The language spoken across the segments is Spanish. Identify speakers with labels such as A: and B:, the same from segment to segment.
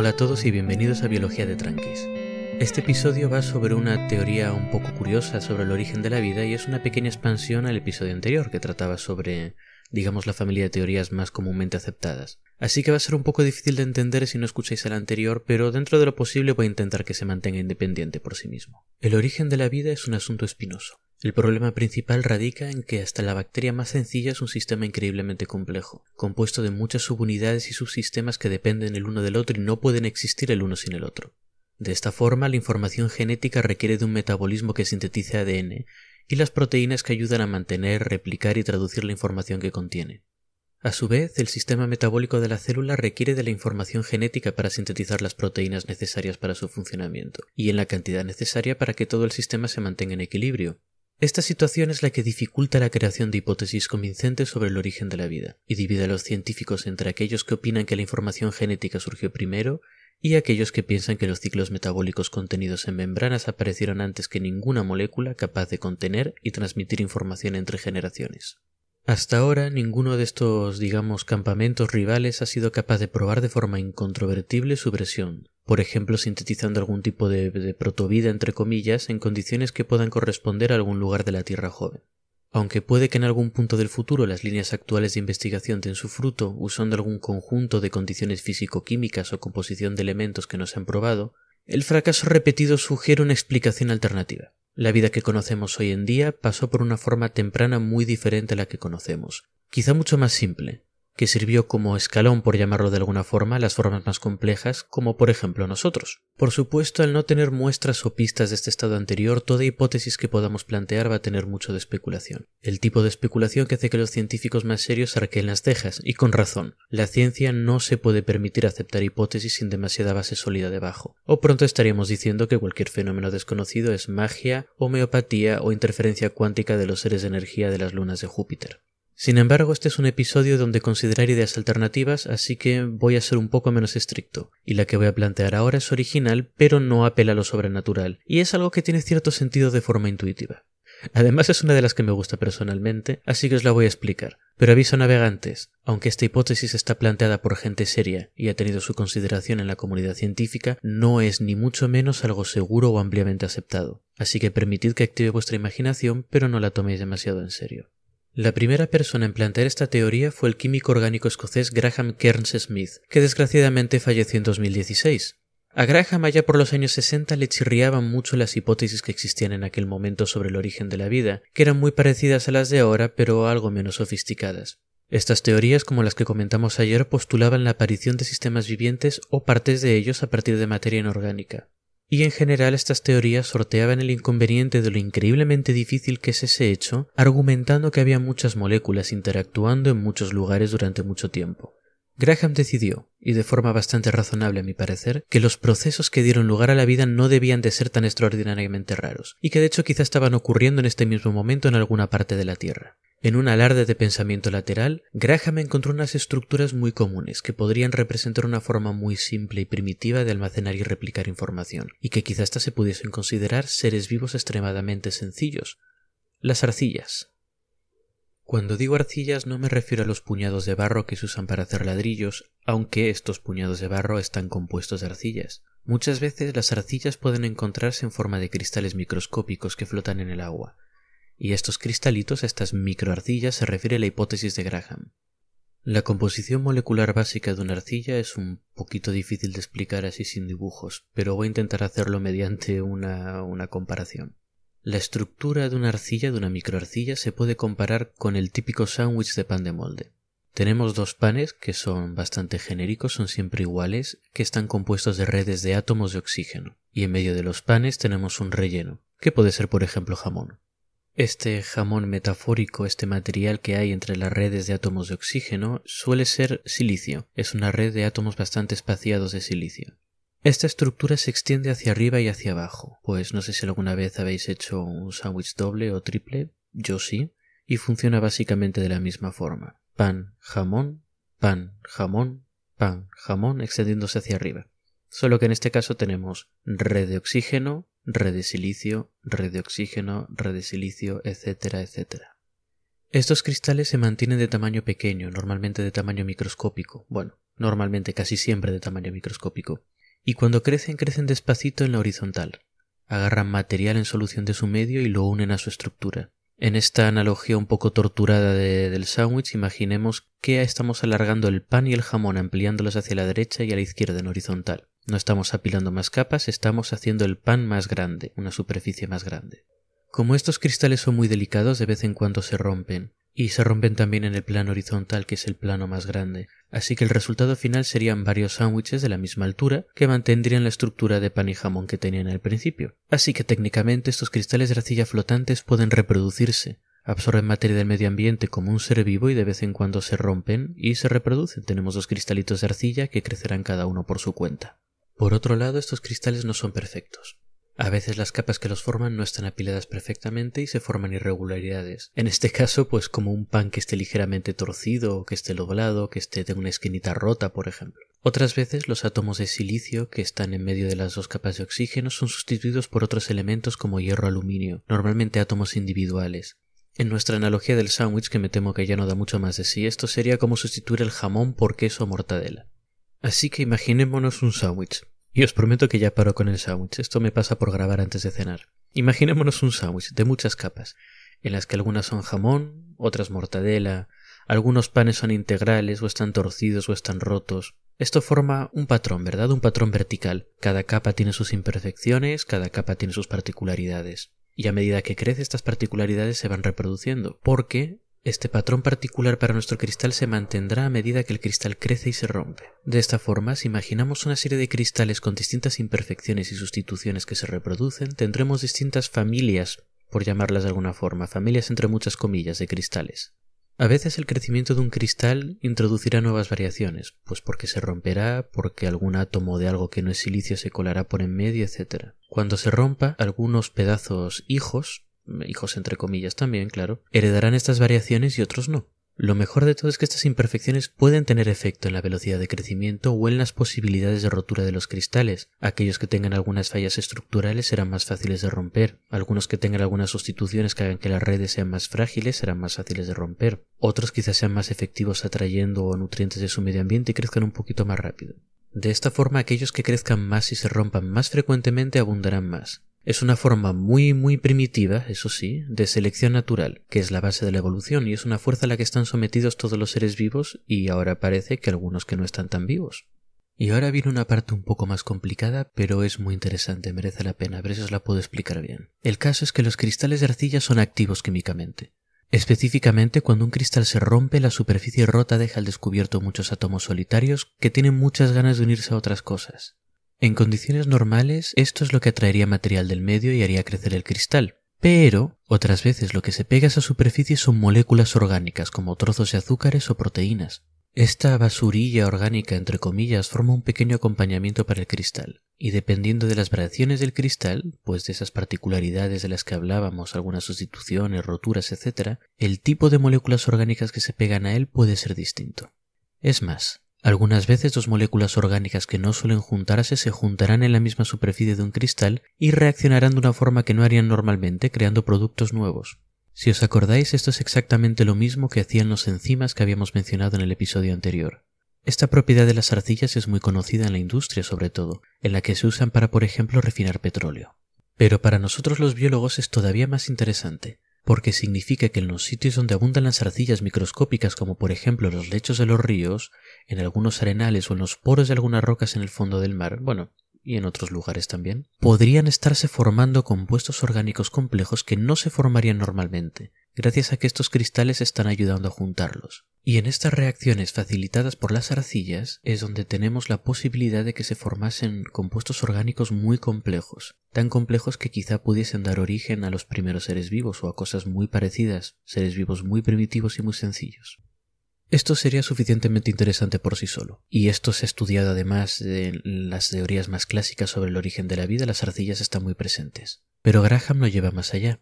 A: Hola a todos y bienvenidos a Biología de Tranquis. Este episodio va sobre una teoría un poco curiosa sobre el origen de la vida y es una pequeña expansión al episodio anterior que trataba sobre, digamos, la familia de teorías más comúnmente aceptadas. Así que va a ser un poco difícil de entender si no escucháis el anterior, pero dentro de lo posible voy a intentar que se mantenga independiente por sí mismo. El origen de la vida es un asunto espinoso. El problema principal radica en que hasta la bacteria más sencilla es un sistema increíblemente complejo, compuesto de muchas subunidades y subsistemas que dependen el uno del otro y no pueden existir el uno sin el otro. De esta forma, la información genética requiere de un metabolismo que sintetice ADN y las proteínas que ayudan a mantener, replicar y traducir la información que contiene. A su vez, el sistema metabólico de la célula requiere de la información genética para sintetizar las proteínas necesarias para su funcionamiento, y en la cantidad necesaria para que todo el sistema se mantenga en equilibrio, esta situación es la que dificulta la creación de hipótesis convincentes sobre el origen de la vida, y divide a los científicos entre aquellos que opinan que la información genética surgió primero y aquellos que piensan que los ciclos metabólicos contenidos en membranas aparecieron antes que ninguna molécula capaz de contener y transmitir información entre generaciones. Hasta ahora ninguno de estos, digamos, campamentos rivales ha sido capaz de probar de forma incontrovertible su versión, por ejemplo sintetizando algún tipo de, protovida entre comillas en condiciones que puedan corresponder a algún lugar de la Tierra joven. Aunque puede que en algún punto del futuro las líneas actuales de investigación den su fruto usando algún conjunto de condiciones físico-químicas o composición de elementos que no se han probado, el fracaso repetido sugiere una explicación alternativa. La vida que conocemos hoy en día pasó por una forma temprana muy diferente a la que conocemos, quizá mucho más simple, que sirvió como escalón, por llamarlo de alguna forma, las formas más complejas, como por ejemplo nosotros. Por supuesto, al no tener muestras o pistas de este estado anterior, toda hipótesis que podamos plantear va a tener mucho de especulación. El tipo de especulación que hace que los científicos más serios arqueen las cejas, y con razón. La ciencia no se puede permitir aceptar hipótesis sin demasiada base sólida debajo. O pronto estaríamos diciendo que cualquier fenómeno desconocido es magia, homeopatía o interferencia cuántica de los seres de energía de las lunas de Júpiter. Sin embargo, este es un episodio donde considerar ideas alternativas, así que voy a ser un poco menos estricto, y la que voy a plantear ahora es original, pero no apela a lo sobrenatural, y es algo que tiene cierto sentido de forma intuitiva. Además es una de las que me gusta personalmente, así que os la voy a explicar. Pero aviso navegantes, aunque esta hipótesis está planteada por gente seria y ha tenido su consideración en la comunidad científica, no es ni mucho menos algo seguro o ampliamente aceptado. Así que permitid que active vuestra imaginación, pero no la toméis demasiado en serio. La primera persona en plantear esta teoría fue el químico orgánico escocés Graham Kearns Smith, que desgraciadamente falleció en 2016. A Graham allá por los años 60 le chirriaban mucho las hipótesis que existían en aquel momento sobre el origen de la vida, que eran muy parecidas a las de ahora, pero algo menos sofisticadas. Estas teorías, como las que comentamos ayer, postulaban la aparición de sistemas vivientes o partes de ellos a partir de materia inorgánica y en general estas teorías sorteaban el inconveniente de lo increíblemente difícil que es ese hecho, argumentando que había muchas moléculas interactuando en muchos lugares durante mucho tiempo. Graham decidió, y de forma bastante razonable a mi parecer, que los procesos que dieron lugar a la vida no debían de ser tan extraordinariamente raros, y que de hecho quizá estaban ocurriendo en este mismo momento en alguna parte de la Tierra. En un alarde de pensamiento lateral, Graham encontró unas estructuras muy comunes que podrían representar una forma muy simple y primitiva de almacenar y replicar información, y que quizá hasta se pudiesen considerar seres vivos extremadamente sencillos. Las arcillas. Cuando digo arcillas no me refiero a los puñados de barro que se usan para hacer ladrillos, aunque estos puñados de barro están compuestos de arcillas. Muchas veces las arcillas pueden encontrarse en forma de cristales microscópicos que flotan en el agua, y estos cristalitos, estas microarcillas, se refiere a la hipótesis de Graham. La composición molecular básica de una arcilla es un poquito difícil de explicar así sin dibujos, pero voy a intentar hacerlo mediante una, una comparación. La estructura de una arcilla, de una microarcilla, se puede comparar con el típico sándwich de pan de molde. Tenemos dos panes que son bastante genéricos, son siempre iguales, que están compuestos de redes de átomos de oxígeno, y en medio de los panes tenemos un relleno, que puede ser por ejemplo jamón. Este jamón metafórico, este material que hay entre las redes de átomos de oxígeno, suele ser silicio. Es una red de átomos bastante espaciados de silicio. Esta estructura se extiende hacia arriba y hacia abajo, pues no sé si alguna vez habéis hecho un sándwich doble o triple, yo sí, y funciona básicamente de la misma forma. Pan, jamón, pan, jamón, pan, jamón, extendiéndose hacia arriba. Solo que en este caso tenemos red de oxígeno, red de silicio, red de oxígeno, red de silicio, etcétera, etcétera. Estos cristales se mantienen de tamaño pequeño, normalmente de tamaño microscópico. Bueno, normalmente casi siempre de tamaño microscópico. Y cuando crecen, crecen despacito en la horizontal. Agarran material en solución de su medio y lo unen a su estructura. En esta analogía un poco torturada del sándwich, imaginemos que estamos alargando el pan y el jamón ampliándolos hacia la derecha y a la izquierda en horizontal. No estamos apilando más capas, estamos haciendo el pan más grande, una superficie más grande. Como estos cristales son muy delicados, de vez en cuando se rompen, y se rompen también en el plano horizontal, que es el plano más grande. Así que el resultado final serían varios sándwiches de la misma altura que mantendrían la estructura de pan y jamón que tenían al principio. Así que técnicamente estos cristales de arcilla flotantes pueden reproducirse, absorben materia del medio ambiente como un ser vivo y de vez en cuando se rompen y se reproducen. Tenemos dos cristalitos de arcilla que crecerán cada uno por su cuenta. Por otro lado, estos cristales no son perfectos. A veces las capas que los forman no están apiladas perfectamente y se forman irregularidades. En este caso, pues como un pan que esté ligeramente torcido, que esté doblado, que esté de una esquinita rota, por ejemplo. Otras veces los átomos de silicio que están en medio de las dos capas de oxígeno son sustituidos por otros elementos como hierro-aluminio, normalmente átomos individuales. En nuestra analogía del sándwich, que me temo que ya no da mucho más de sí, esto sería como sustituir el jamón por queso o mortadela. Así que imaginémonos un sándwich. Y os prometo que ya paro con el sándwich. Esto me pasa por grabar antes de cenar. Imaginémonos un sándwich de muchas capas, en las que algunas son jamón, otras mortadela, algunos panes son integrales o están torcidos o están rotos. Esto forma un patrón, ¿verdad? Un patrón vertical. Cada capa tiene sus imperfecciones, cada capa tiene sus particularidades. Y a medida que crece estas particularidades se van reproduciendo, porque este patrón particular para nuestro cristal se mantendrá a medida que el cristal crece y se rompe. De esta forma, si imaginamos una serie de cristales con distintas imperfecciones y sustituciones que se reproducen, tendremos distintas familias, por llamarlas de alguna forma, familias entre muchas comillas de cristales. A veces el crecimiento de un cristal introducirá nuevas variaciones, pues porque se romperá, porque algún átomo de algo que no es silicio se colará por en medio, etc. Cuando se rompa, algunos pedazos hijos hijos entre comillas también, claro, heredarán estas variaciones y otros no. Lo mejor de todo es que estas imperfecciones pueden tener efecto en la velocidad de crecimiento o en las posibilidades de rotura de los cristales. Aquellos que tengan algunas fallas estructurales serán más fáciles de romper. Algunos que tengan algunas sustituciones que hagan que las redes sean más frágiles serán más fáciles de romper. Otros quizás sean más efectivos atrayendo nutrientes de su medio ambiente y crezcan un poquito más rápido. De esta forma aquellos que crezcan más y se rompan más frecuentemente abundarán más. Es una forma muy muy primitiva, eso sí, de selección natural, que es la base de la evolución y es una fuerza a la que están sometidos todos los seres vivos y ahora parece que algunos que no están tan vivos. Y ahora viene una parte un poco más complicada, pero es muy interesante, merece la pena, a ver si os la puedo explicar bien. El caso es que los cristales de arcilla son activos químicamente. Específicamente, cuando un cristal se rompe, la superficie rota deja al descubierto muchos átomos solitarios que tienen muchas ganas de unirse a otras cosas. En condiciones normales, esto es lo que atraería material del medio y haría crecer el cristal. Pero, otras veces lo que se pega a esa superficie son moléculas orgánicas, como trozos de azúcares o proteínas. Esta basurilla orgánica, entre comillas, forma un pequeño acompañamiento para el cristal, y dependiendo de las variaciones del cristal, pues de esas particularidades de las que hablábamos, algunas sustituciones, roturas, etc., el tipo de moléculas orgánicas que se pegan a él puede ser distinto. Es más, algunas veces dos moléculas orgánicas que no suelen juntarse se juntarán en la misma superficie de un cristal y reaccionarán de una forma que no harían normalmente, creando productos nuevos. Si os acordáis, esto es exactamente lo mismo que hacían los enzimas que habíamos mencionado en el episodio anterior. Esta propiedad de las arcillas es muy conocida en la industria sobre todo, en la que se usan para por ejemplo refinar petróleo. Pero para nosotros los biólogos es todavía más interesante, porque significa que en los sitios donde abundan las arcillas microscópicas como por ejemplo los lechos de los ríos, en algunos arenales o en los poros de algunas rocas en el fondo del mar, bueno, y en otros lugares también, podrían estarse formando compuestos orgánicos complejos que no se formarían normalmente, gracias a que estos cristales están ayudando a juntarlos. Y en estas reacciones facilitadas por las arcillas es donde tenemos la posibilidad de que se formasen compuestos orgánicos muy complejos, tan complejos que quizá pudiesen dar origen a los primeros seres vivos o a cosas muy parecidas, seres vivos muy primitivos y muy sencillos. Esto sería suficientemente interesante por sí solo, y esto se ha estudiado además en las teorías más clásicas sobre el origen de la vida, las arcillas están muy presentes. Pero Graham no lleva más allá.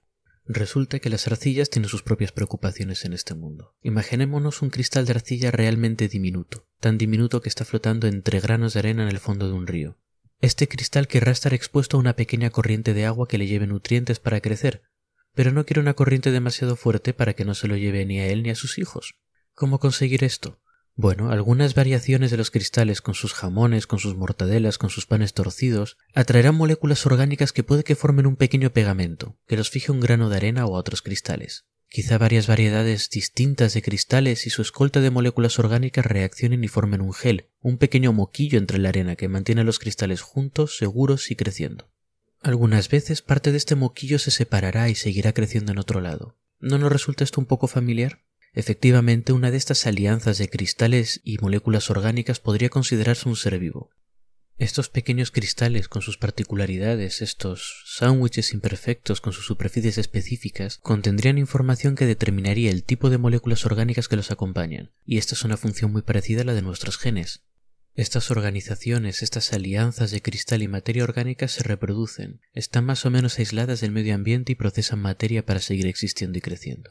A: Resulta que las arcillas tienen sus propias preocupaciones en este mundo. Imaginémonos un cristal de arcilla realmente diminuto, tan diminuto que está flotando entre granos de arena en el fondo de un río. Este cristal querrá estar expuesto a una pequeña corriente de agua que le lleve nutrientes para crecer, pero no quiere una corriente demasiado fuerte para que no se lo lleve ni a él ni a sus hijos. ¿Cómo conseguir esto? Bueno, algunas variaciones de los cristales con sus jamones, con sus mortadelas, con sus panes torcidos, atraerán moléculas orgánicas que puede que formen un pequeño pegamento, que los fije un grano de arena o a otros cristales. Quizá varias variedades distintas de cristales y su escolta de moléculas orgánicas reaccionen y formen un gel, un pequeño moquillo entre la arena que mantiene los cristales juntos, seguros y creciendo. Algunas veces parte de este moquillo se separará y seguirá creciendo en otro lado. ¿No nos resulta esto un poco familiar? Efectivamente, una de estas alianzas de cristales y moléculas orgánicas podría considerarse un ser vivo. Estos pequeños cristales con sus particularidades, estos sándwiches imperfectos con sus superficies específicas, contendrían información que determinaría el tipo de moléculas orgánicas que los acompañan, y esta es una función muy parecida a la de nuestros genes. Estas organizaciones, estas alianzas de cristal y materia orgánica se reproducen, están más o menos aisladas del medio ambiente y procesan materia para seguir existiendo y creciendo.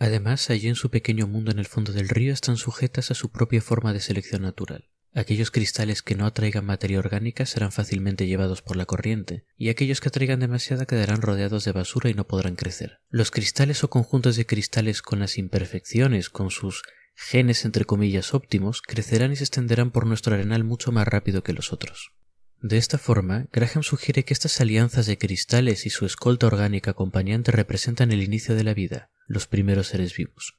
A: Además, allí en su pequeño mundo en el fondo del río están sujetas a su propia forma de selección natural. Aquellos cristales que no atraigan materia orgánica serán fácilmente llevados por la corriente, y aquellos que atraigan demasiada quedarán rodeados de basura y no podrán crecer. Los cristales o conjuntos de cristales con las imperfecciones, con sus genes entre comillas óptimos, crecerán y se extenderán por nuestro arenal mucho más rápido que los otros. De esta forma, Graham sugiere que estas alianzas de cristales y su escolta orgánica acompañante representan el inicio de la vida, los primeros seres vivos.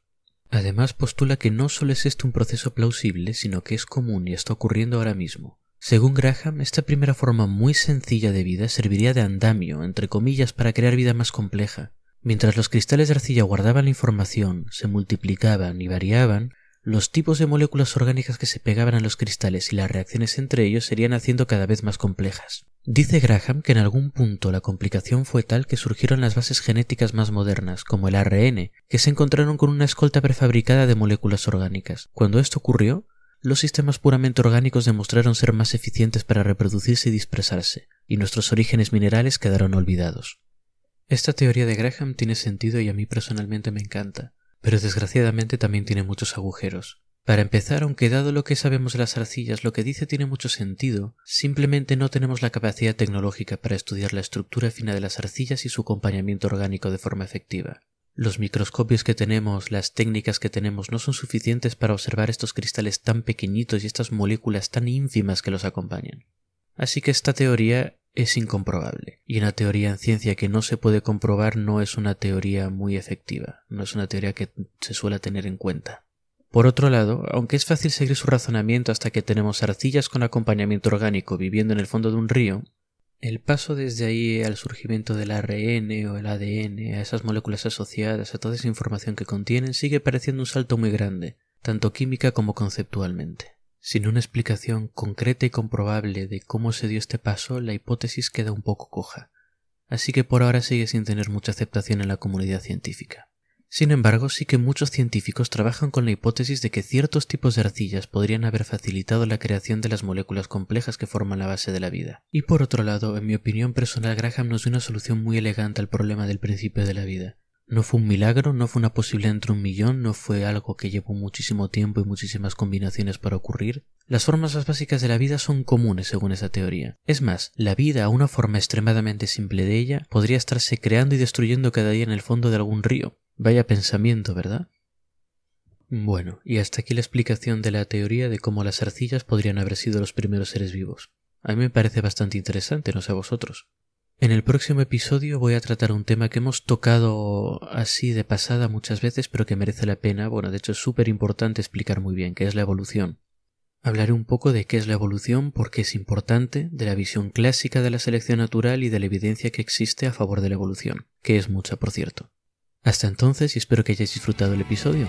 A: Además postula que no solo es este un proceso plausible, sino que es común y está ocurriendo ahora mismo. Según Graham, esta primera forma muy sencilla de vida serviría de andamio, entre comillas, para crear vida más compleja. Mientras los cristales de arcilla guardaban la información, se multiplicaban y variaban, los tipos de moléculas orgánicas que se pegaban a los cristales y las reacciones entre ellos serían haciendo cada vez más complejas. Dice Graham que en algún punto la complicación fue tal que surgieron las bases genéticas más modernas, como el ARN, que se encontraron con una escolta prefabricada de moléculas orgánicas. Cuando esto ocurrió, los sistemas puramente orgánicos demostraron ser más eficientes para reproducirse y dispersarse, y nuestros orígenes minerales quedaron olvidados. Esta teoría de Graham tiene sentido y a mí personalmente me encanta pero desgraciadamente también tiene muchos agujeros. Para empezar, aunque dado lo que sabemos de las arcillas, lo que dice tiene mucho sentido, simplemente no tenemos la capacidad tecnológica para estudiar la estructura fina de las arcillas y su acompañamiento orgánico de forma efectiva. Los microscopios que tenemos, las técnicas que tenemos no son suficientes para observar estos cristales tan pequeñitos y estas moléculas tan ínfimas que los acompañan. Así que esta teoría es incomprobable. Y una teoría en ciencia que no se puede comprobar no es una teoría muy efectiva, no es una teoría que se suele tener en cuenta. Por otro lado, aunque es fácil seguir su razonamiento hasta que tenemos arcillas con acompañamiento orgánico viviendo en el fondo de un río, el paso desde ahí al surgimiento del ARN o el ADN, a esas moléculas asociadas, a toda esa información que contienen, sigue pareciendo un salto muy grande, tanto química como conceptualmente. Sin una explicación concreta y comprobable de cómo se dio este paso, la hipótesis queda un poco coja, así que por ahora sigue sin tener mucha aceptación en la comunidad científica. Sin embargo, sí que muchos científicos trabajan con la hipótesis de que ciertos tipos de arcillas podrían haber facilitado la creación de las moléculas complejas que forman la base de la vida. Y por otro lado, en mi opinión personal, Graham nos dio una solución muy elegante al problema del principio de la vida. No fue un milagro, no fue una posibilidad entre un millón, no fue algo que llevó muchísimo tiempo y muchísimas combinaciones para ocurrir. Las formas más básicas de la vida son comunes según esa teoría. Es más, la vida, una forma extremadamente simple de ella, podría estarse creando y destruyendo cada día en el fondo de algún río. Vaya pensamiento, ¿verdad? Bueno, y hasta aquí la explicación de la teoría de cómo las arcillas podrían haber sido los primeros seres vivos. A mí me parece bastante interesante, no sé a vosotros. En el próximo episodio voy a tratar un tema que hemos tocado así de pasada muchas veces, pero que merece la pena, bueno, de hecho es súper importante explicar muy bien qué es la evolución. Hablaré un poco de qué es la evolución, por qué es importante, de la visión clásica de la selección natural y de la evidencia que existe a favor de la evolución, que es mucha, por cierto. Hasta entonces y espero que hayáis disfrutado el episodio.